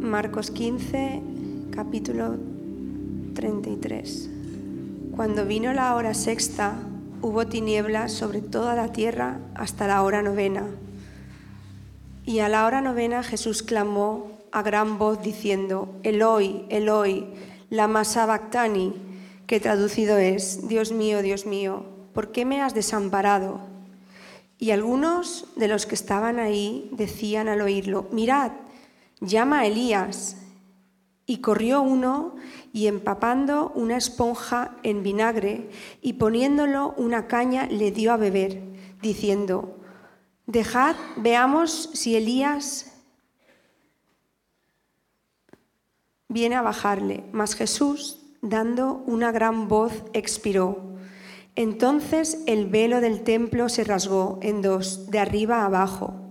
Marcos 15, capítulo 33. Cuando vino la hora sexta, hubo tinieblas sobre toda la tierra hasta la hora novena. Y a la hora novena Jesús clamó a gran voz diciendo, Eloi, Eloi, lama sabactani, que traducido es, Dios mío, Dios mío, ¿por qué me has desamparado? Y algunos de los que estaban ahí decían al oírlo, mirad, llama a Elías. Y corrió uno y empapando una esponja en vinagre y poniéndolo una caña le dio a beber, diciendo, dejad, veamos si Elías viene a bajarle. Mas Jesús, dando una gran voz, expiró. Entonces el velo del templo se rasgó en dos, de arriba a abajo.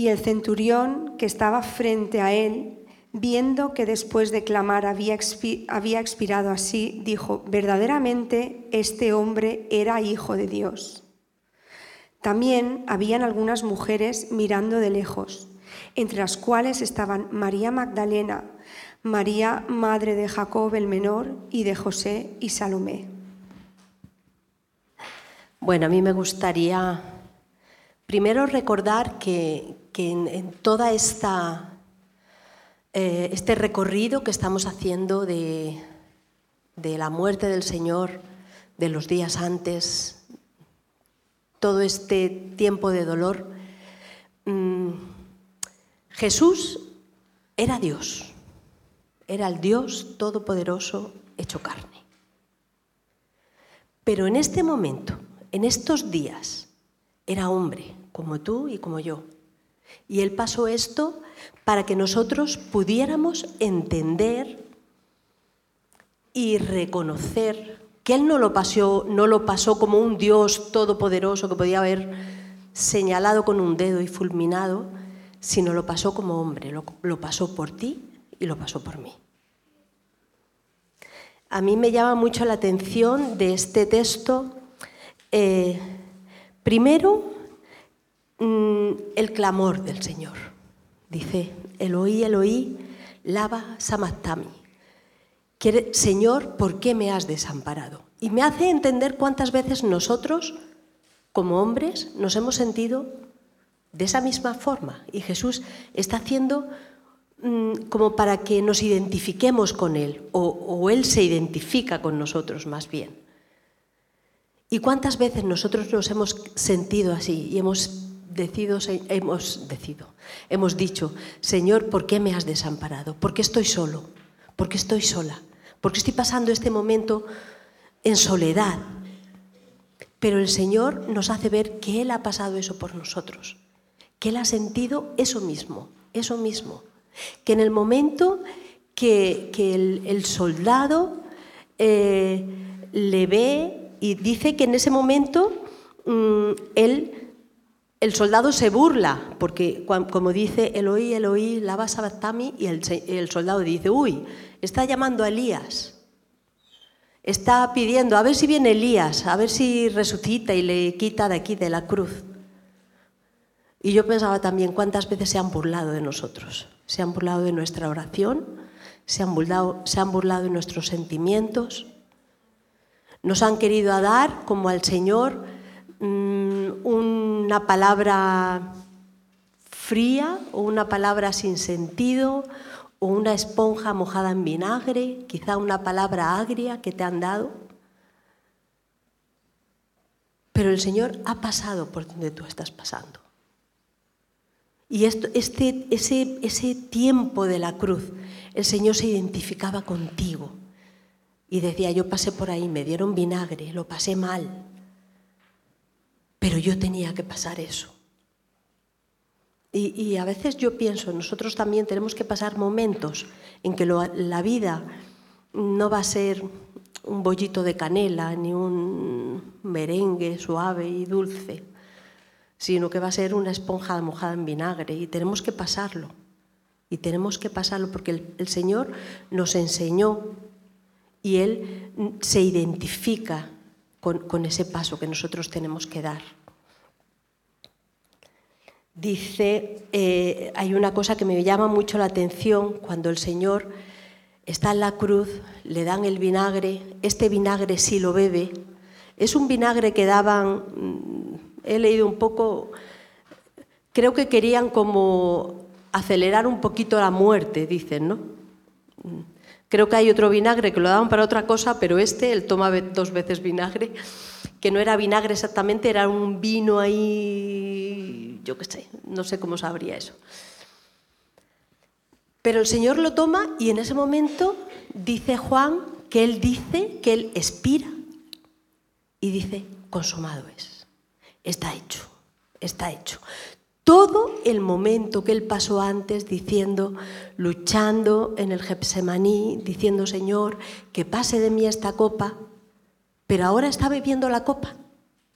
Y el centurión que estaba frente a él, viendo que después de clamar había, expirado así, dijo, verdaderamente este hombre era hijo de Dios. También habían algunas mujeres mirando de lejos, entre las cuales estaban María Magdalena, María, madre de Jacob el menor, y de José y Salomé. Bueno, a mí me gustaría primero recordar que, en, toda esta eh, este recorrido que estamos haciendo de, la muerte del Señor, de los días antes, todo este tiempo de dolor, mm, Jesús era Dios era el Dios Todopoderoso hecho carne. Pero en este momento, en estos días, era hombre, como tú y como yo. Y Él pasó esto para que nosotros pudiéramos entender y reconocer que Él no lo pasó, no lo pasó como un Dios todopoderoso que podía haber señalado con un dedo y fulminado, sino lo pasó como hombre, lo, lo pasó por ti y lo pasó por mí. A mí me llama mucho la atención de este texto, eh, primero, el clamor del Señor. Dice, Eloí, Eloí, lava samattami. Quiere, Señor, ¿por qué me has desamparado? Y me hace entender cuántas veces nosotros, como hombres, nos hemos sentido de esa misma forma. Y Jesús está haciendo Mm, como para que nos identifiquemos con Él, o, Él se identifica con nosotros más bien. ¿Y cuántas veces nosotros nos hemos sentido así y hemos decido, hemos, decido, hemos dicho, Señor, ¿por qué me has desamparado? ¿Por qué estoy solo? ¿Por qué estoy sola? ¿Por qué estoy pasando este momento en soledad? Pero el Señor nos hace ver que Él ha pasado eso por nosotros, que Él ha sentido eso mismo, eso mismo que en el momento que, el, soldado eh, le ve y dice que en ese momento mm, el soldado se burla, porque como dice Eloí, Eloí, lava sabatami, y el, soldado dice, uy, está llamando a Elías. Está pidiendo, a ver si viene Elías, a ver si resucita y le quita de aquí, de la cruz. Y yo pensaba también cuántas veces se han burlado de nosotros, se han burlado de nuestra oración, se han burlado, se han burlado de nuestros sentimientos, nos han querido dar como al Señor mm, una palabra fría o una palabra sin sentido o una esponja mojada en vinagre, quizá una palabra agria que te han dado. Pero el Señor ha pasado por donde tú estás pasando. Y este, ese, ese tiempo de la cruz, el Señor se identificaba contigo. Y decía, yo pasé por ahí, me dieron vinagre, lo pasé mal. Pero yo tenía que pasar eso. Y, a veces yo pienso, nosotros también tenemos que pasar momentos en que la vida no va a ser un bollito de canela ni un merengue suave y dulce sino que va a ser una esponja mojada en vinagre y tenemos que pasarlo. Y tenemos que pasarlo porque el, Señor nos enseñó y Él se identifica con, ese paso que nosotros tenemos que dar. dice, eh, hay una cosa que me llama mucho la atención cuando el Señor está en la cruz, le dan el vinagre, este vinagre sí lo bebe, es un vinagre que daban, mm, he leído un poco, creo que querían como acelerar un poquito la muerte, dicen, ¿no? Creo que hay otro vinagre que lo daban para otra cosa, pero este, él toma dos veces vinagre, que no era vinagre exactamente, era un vino ahí, yo qué sé, no sé cómo sabría eso. Pero el Señor lo toma y en ese momento dice Juan que él dice que él expira y dice, consumado es, está hecho, está hecho. Todo el momento que él pasó antes diciendo, luchando en el Getsemaní, diciendo, Señor, que pase de mí esta copa, pero ahora está bebiendo la copa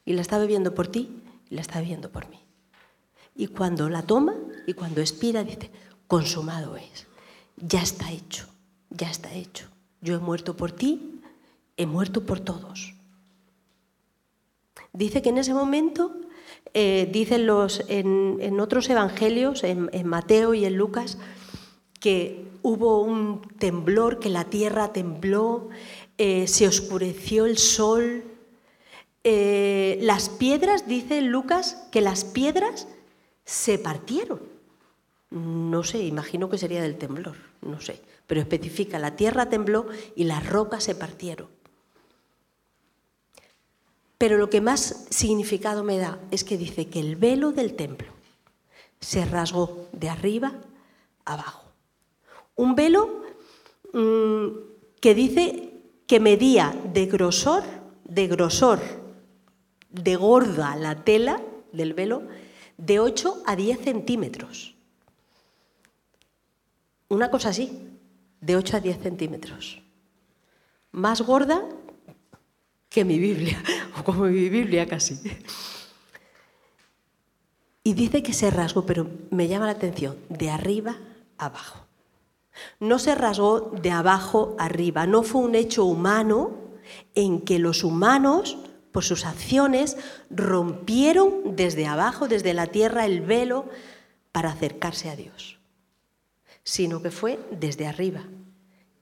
y la está bebiendo por ti y la está bebiendo por mí. Y cuando la toma y cuando expira, dice, consumado es, ya está hecho, ya está hecho. Yo he muerto por ti, he muerto por todos. Dice que en ese momento, eh, dicen los, en, otros evangelios, en, Mateo y en Lucas, que hubo un temblor, que la tierra tembló, eh, se oscureció el sol. Eh, las piedras, dice Lucas, que las piedras se partieron. No sé, imagino que sería del temblor, no sé, pero especifica, la tierra tembló y las rocas se partieron. Pero lo que más significado me da es que dice que el velo del templo se rasgó de arriba abajo. Un velo mm, que dice que medía de grosor, de grosor, de gorda la tela del velo, de 8 a 10 centímetros. Una cosa así, de 8 a 10 centímetros. Más gorda que mi Biblia, o como mi Biblia casi. Y dice que se rasgó, pero me llama la atención, de arriba abajo. No se rasgó de abajo arriba, no fue un hecho humano en que los humanos, por sus acciones, rompieron desde abajo, desde la tierra, el velo para acercarse a Dios, sino que fue desde arriba,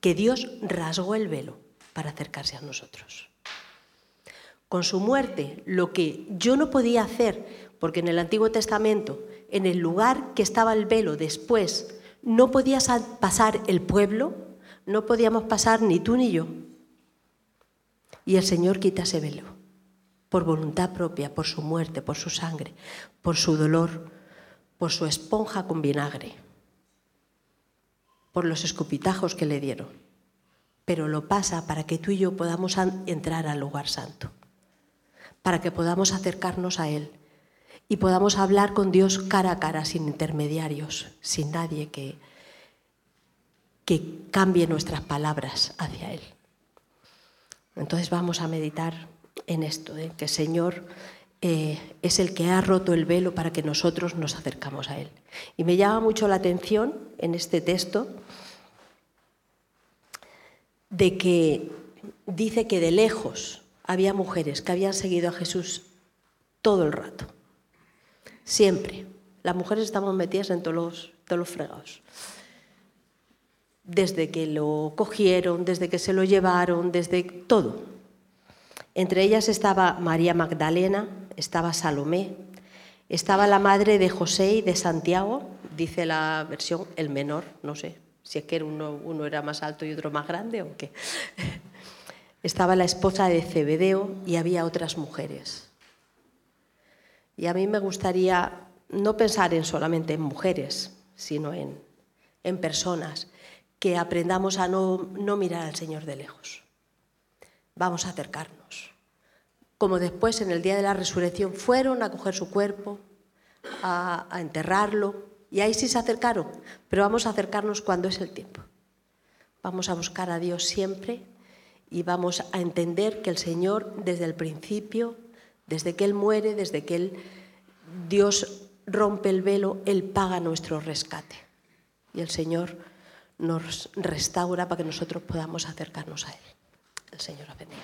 que Dios rasgó el velo para acercarse a nosotros. Con su muerte, lo que yo no podía hacer, porque en el Antiguo Testamento, en el lugar que estaba el velo después, no podía pasar el pueblo, no podíamos pasar ni tú ni yo. Y el Señor quita ese velo, por voluntad propia, por su muerte, por su sangre, por su dolor, por su esponja con vinagre, por los escupitajos que le dieron. Pero lo pasa para que tú y yo podamos entrar al lugar santo, para que podamos acercarnos a Él y podamos hablar con Dios cara a cara, sin intermediarios, sin nadie que, que cambie nuestras palabras hacia Él. Entonces vamos a meditar en esto, de que el Señor eh, es el que ha roto el velo para que nosotros nos acercamos a Él. Y me llama mucho la atención en este texto de que dice que de lejos había mujeres que habían seguido a Jesús todo el rato. Siempre. Las mujeres estamos metidas en todos los, todos los fregados. Desde que lo cogieron, desde que se lo llevaron, desde todo. Entre ellas estaba María Magdalena, estaba Salomé, estaba la madre de José y de Santiago, dice la versión el menor, no sé si es que uno, uno era más alto y otro más grande o qué. Estaba la esposa de Cebedeo y había otras mujeres. Y a mí me gustaría no pensar en solamente en mujeres, sino en, en personas, que aprendamos a no, no mirar al Señor de lejos. Vamos a acercarnos. Como después en el día de la resurrección fueron a coger su cuerpo, a, a enterrarlo, y ahí sí se acercaron, pero vamos a acercarnos cuando es el tiempo. Vamos a buscar a Dios siempre y vamos a entender que el Señor desde el principio desde que Él muere, desde que Él, Dios rompe el velo, Él paga nuestro rescate. Y el Señor nos restaura para que nosotros podamos acercarnos a Él. El Señor bendiga.